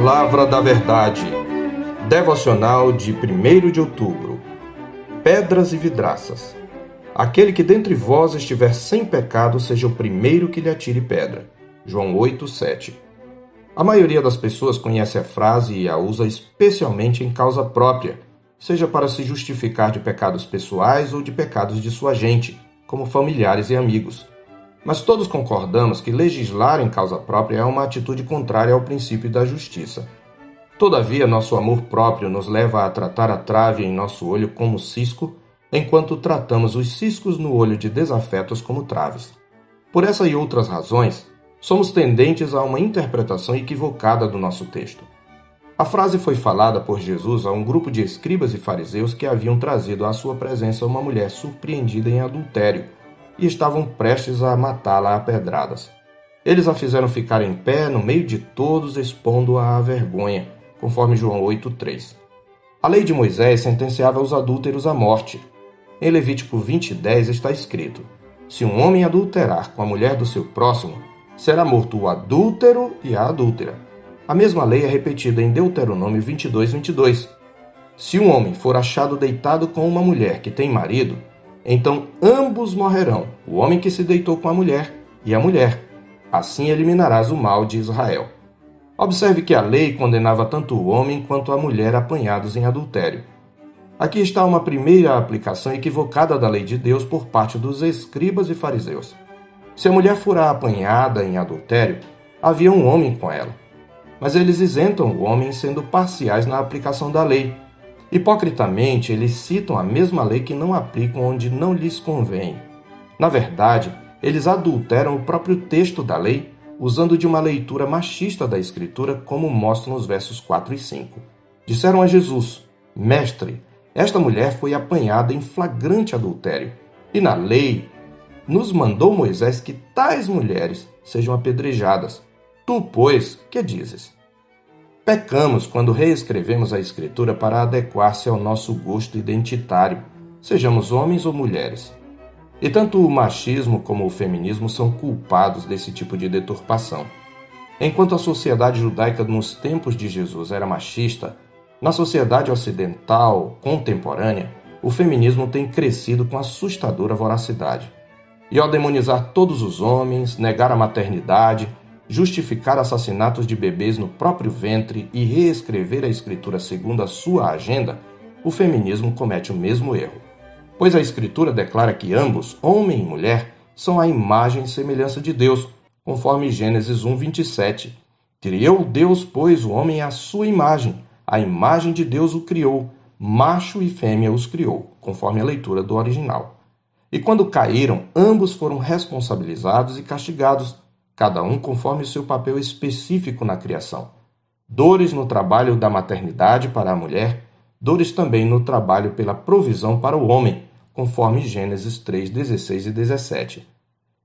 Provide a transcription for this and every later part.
Palavra da Verdade. Devocional de 1 de outubro. Pedras e vidraças. Aquele que dentre vós estiver sem pecado, seja o primeiro que lhe atire pedra. João 8, 7. A maioria das pessoas conhece a frase e a usa especialmente em causa própria, seja para se justificar de pecados pessoais ou de pecados de sua gente, como familiares e amigos. Mas todos concordamos que legislar em causa própria é uma atitude contrária ao princípio da justiça. Todavia, nosso amor próprio nos leva a tratar a trave em nosso olho como cisco, enquanto tratamos os ciscos no olho de desafetos como traves. Por essa e outras razões, somos tendentes a uma interpretação equivocada do nosso texto. A frase foi falada por Jesus a um grupo de escribas e fariseus que haviam trazido à sua presença uma mulher surpreendida em adultério e estavam prestes a matá-la a pedradas. Eles a fizeram ficar em pé no meio de todos, expondo-a à vergonha, conforme João 8,3. A lei de Moisés sentenciava os adúlteros à morte. Em Levítico 20,10 está escrito: Se um homem adulterar com a mulher do seu próximo, será morto o adúltero e a adúltera. A mesma lei é repetida em Deuteronômio 22, 22. Se um homem for achado deitado com uma mulher que tem marido, então ambos morrerão, o homem que se deitou com a mulher e a mulher. Assim eliminarás o mal de Israel. Observe que a lei condenava tanto o homem quanto a mulher apanhados em adultério. Aqui está uma primeira aplicação equivocada da lei de Deus por parte dos escribas e fariseus. Se a mulher fora apanhada em adultério, havia um homem com ela. Mas eles isentam o homem sendo parciais na aplicação da lei Hipocritamente, eles citam a mesma lei que não aplicam onde não lhes convém. Na verdade, eles adulteram o próprio texto da lei, usando de uma leitura machista da Escritura, como mostram os versos 4 e 5. Disseram a Jesus: Mestre, esta mulher foi apanhada em flagrante adultério, e na lei nos mandou Moisés que tais mulheres sejam apedrejadas. Tu, pois, que dizes? Pecamos quando reescrevemos a Escritura para adequar-se ao nosso gosto identitário, sejamos homens ou mulheres. E tanto o machismo como o feminismo são culpados desse tipo de deturpação. Enquanto a sociedade judaica nos tempos de Jesus era machista, na sociedade ocidental contemporânea, o feminismo tem crescido com assustadora voracidade. E ao demonizar todos os homens, negar a maternidade, justificar assassinatos de bebês no próprio ventre e reescrever a escritura segundo a sua agenda, o feminismo comete o mesmo erro. Pois a escritura declara que ambos, homem e mulher, são a imagem e semelhança de Deus, conforme Gênesis 1:27. Criou Deus, pois, o homem à sua imagem, a imagem de Deus o criou, macho e fêmea os criou, conforme a leitura do original. E quando caíram, ambos foram responsabilizados e castigados cada um conforme seu papel específico na criação. Dores no trabalho da maternidade para a mulher, dores também no trabalho pela provisão para o homem, conforme Gênesis 3, 16 e 17.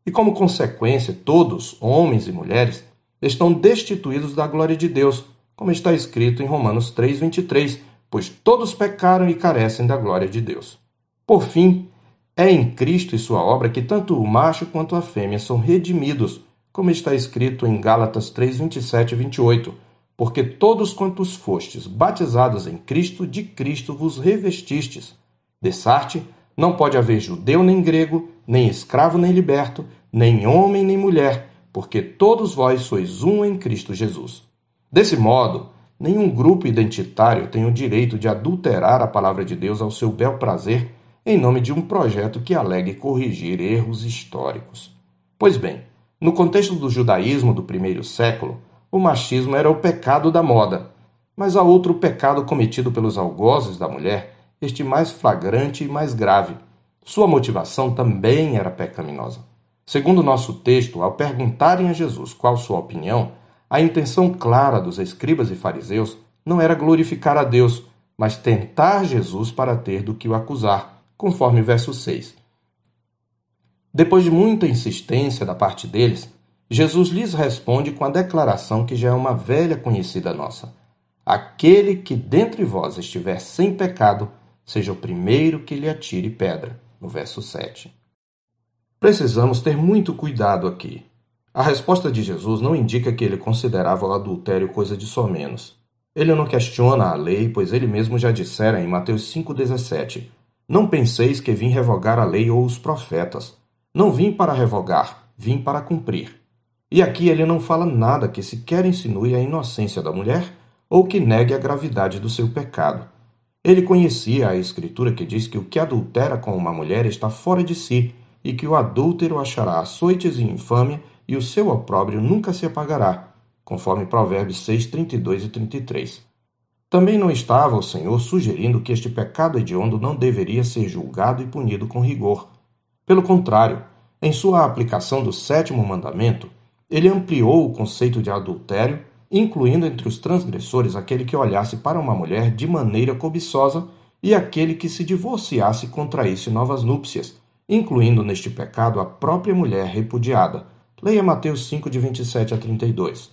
E como consequência, todos, homens e mulheres, estão destituídos da glória de Deus, como está escrito em Romanos 3, 23, pois todos pecaram e carecem da glória de Deus. Por fim, é em Cristo e sua obra que tanto o macho quanto a fêmea são redimidos como está escrito em Gálatas 3, 27 e 28. Porque todos quantos fostes batizados em Cristo, de Cristo vos revestistes. Dessarte, não pode haver judeu nem grego, nem escravo nem liberto, nem homem nem mulher, porque todos vós sois um em Cristo Jesus. Desse modo, nenhum grupo identitário tem o direito de adulterar a palavra de Deus ao seu bel prazer em nome de um projeto que alegue corrigir erros históricos. Pois bem, no contexto do judaísmo do primeiro século, o machismo era o pecado da moda, mas há outro pecado cometido pelos algozes da mulher, este mais flagrante e mais grave. Sua motivação também era pecaminosa. Segundo nosso texto, ao perguntarem a Jesus qual sua opinião, a intenção clara dos escribas e fariseus não era glorificar a Deus, mas tentar Jesus para ter do que o acusar, conforme verso 6. Depois de muita insistência da parte deles, Jesus lhes responde com a declaração que já é uma velha conhecida nossa: Aquele que dentre vós estiver sem pecado, seja o primeiro que lhe atire pedra. No verso 7. Precisamos ter muito cuidado aqui. A resposta de Jesus não indica que ele considerava o adultério coisa de somenos. Ele não questiona a lei, pois ele mesmo já dissera em Mateus 5,17: Não penseis que vim revogar a lei ou os profetas. Não vim para revogar, vim para cumprir. E aqui ele não fala nada que sequer insinue a inocência da mulher ou que negue a gravidade do seu pecado. Ele conhecia a Escritura que diz que o que adultera com uma mulher está fora de si e que o adúltero achará açoites e infâmia e o seu opróbrio nunca se apagará, conforme Provérbios 6, 32 e 33. Também não estava o Senhor sugerindo que este pecado hediondo não deveria ser julgado e punido com rigor. Pelo contrário, em sua aplicação do sétimo mandamento, ele ampliou o conceito de adultério, incluindo entre os transgressores aquele que olhasse para uma mulher de maneira cobiçosa e aquele que se divorciasse e contraísse novas núpcias, incluindo neste pecado a própria mulher repudiada, Leia Mateus 5, de 27 a 32.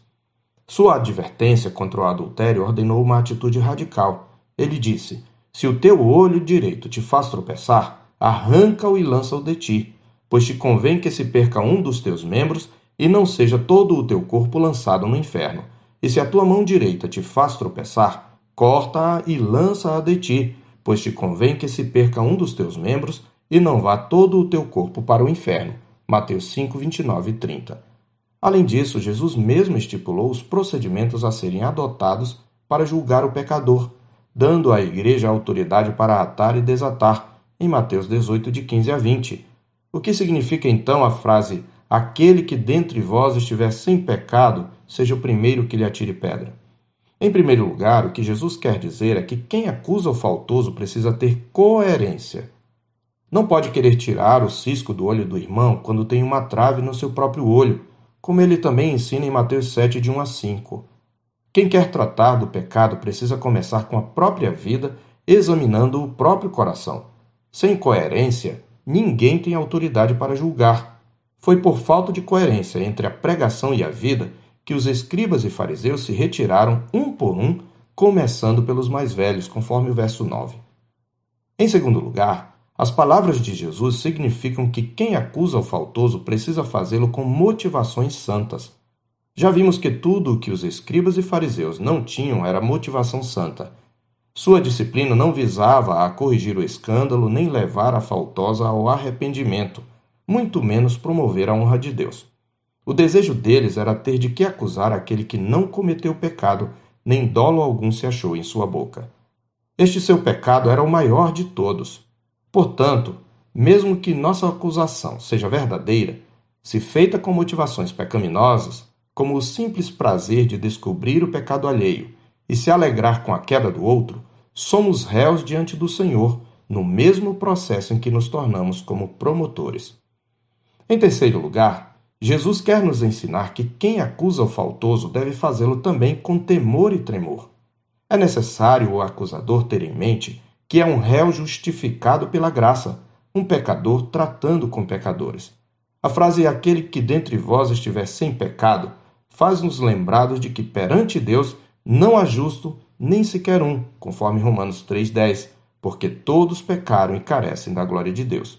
Sua advertência contra o adultério ordenou uma atitude radical. Ele disse: Se o teu olho direito te faz tropeçar, arranca-o e lança-o de ti, pois te convém que se perca um dos teus membros e não seja todo o teu corpo lançado no inferno. E se a tua mão direita te faz tropeçar, corta-a e lança-a de ti, pois te convém que se perca um dos teus membros e não vá todo o teu corpo para o inferno. Mateus 5, 29 e 30. Além disso, Jesus mesmo estipulou os procedimentos a serem adotados para julgar o pecador, dando à igreja a autoridade para atar e desatar, em Mateus 18, de 15 a 20. O que significa então a frase: Aquele que dentre vós estiver sem pecado, seja o primeiro que lhe atire pedra? Em primeiro lugar, o que Jesus quer dizer é que quem acusa o faltoso precisa ter coerência. Não pode querer tirar o cisco do olho do irmão quando tem uma trave no seu próprio olho, como ele também ensina em Mateus 7, de 1 a 5. Quem quer tratar do pecado precisa começar com a própria vida, examinando o próprio coração. Sem coerência, ninguém tem autoridade para julgar. Foi por falta de coerência entre a pregação e a vida que os escribas e fariseus se retiraram um por um, começando pelos mais velhos, conforme o verso 9. Em segundo lugar, as palavras de Jesus significam que quem acusa o faltoso precisa fazê-lo com motivações santas. Já vimos que tudo o que os escribas e fariseus não tinham era motivação santa. Sua disciplina não visava a corrigir o escândalo nem levar a faltosa ao arrependimento, muito menos promover a honra de Deus. O desejo deles era ter de que acusar aquele que não cometeu pecado, nem dolo algum se achou em sua boca. Este seu pecado era o maior de todos Portanto, mesmo que nossa acusação seja verdadeira, se feita com motivações pecaminosas, como o simples prazer de descobrir o pecado alheio e se alegrar com a queda do outro, somos réus diante do Senhor no mesmo processo em que nos tornamos como promotores. Em terceiro lugar, Jesus quer nos ensinar que quem acusa o faltoso deve fazê-lo também com temor e tremor. É necessário o acusador ter em mente que é um réu justificado pela graça, um pecador tratando com pecadores. A frase aquele que dentre vós estiver sem pecado faz-nos lembrados de que perante Deus não há justo nem sequer um, conforme Romanos 3,10, porque todos pecaram e carecem da glória de Deus.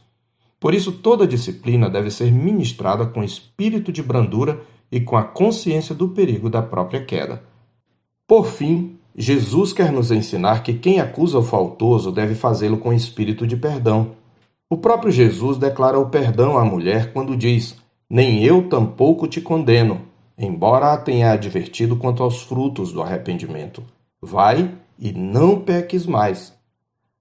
Por isso, toda disciplina deve ser ministrada com espírito de brandura e com a consciência do perigo da própria queda. Por fim, Jesus quer nos ensinar que quem acusa o faltoso deve fazê-lo com espírito de perdão. O próprio Jesus declara o perdão à mulher quando diz: Nem eu tampouco te condeno, embora a tenha advertido quanto aos frutos do arrependimento. Vai e não peques mais.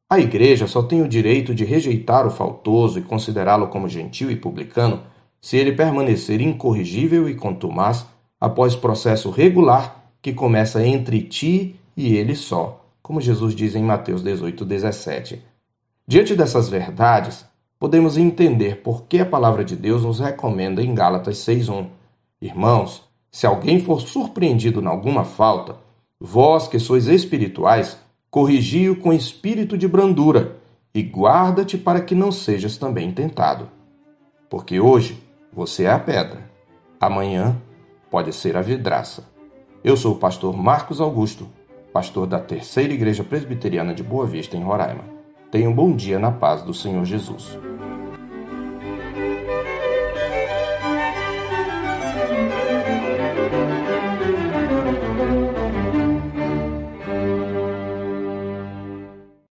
A igreja só tem o direito de rejeitar o faltoso e considerá-lo como gentil e publicano se ele permanecer incorrigível e contumaz após processo regular que começa entre ti e ele só, como Jesus diz em Mateus 18, 17. Diante dessas verdades, podemos entender por que a palavra de Deus nos recomenda em Gálatas 6:1. Irmãos, se alguém for surpreendido em alguma falta, vós que sois espirituais, corrigi-o com espírito de brandura e guarda-te para que não sejas também tentado. Porque hoje você é a pedra, amanhã pode ser a vidraça. Eu sou o pastor Marcos Augusto pastor da Terceira Igreja Presbiteriana de Boa Vista, em Roraima. Tenha um bom dia na paz do Senhor Jesus.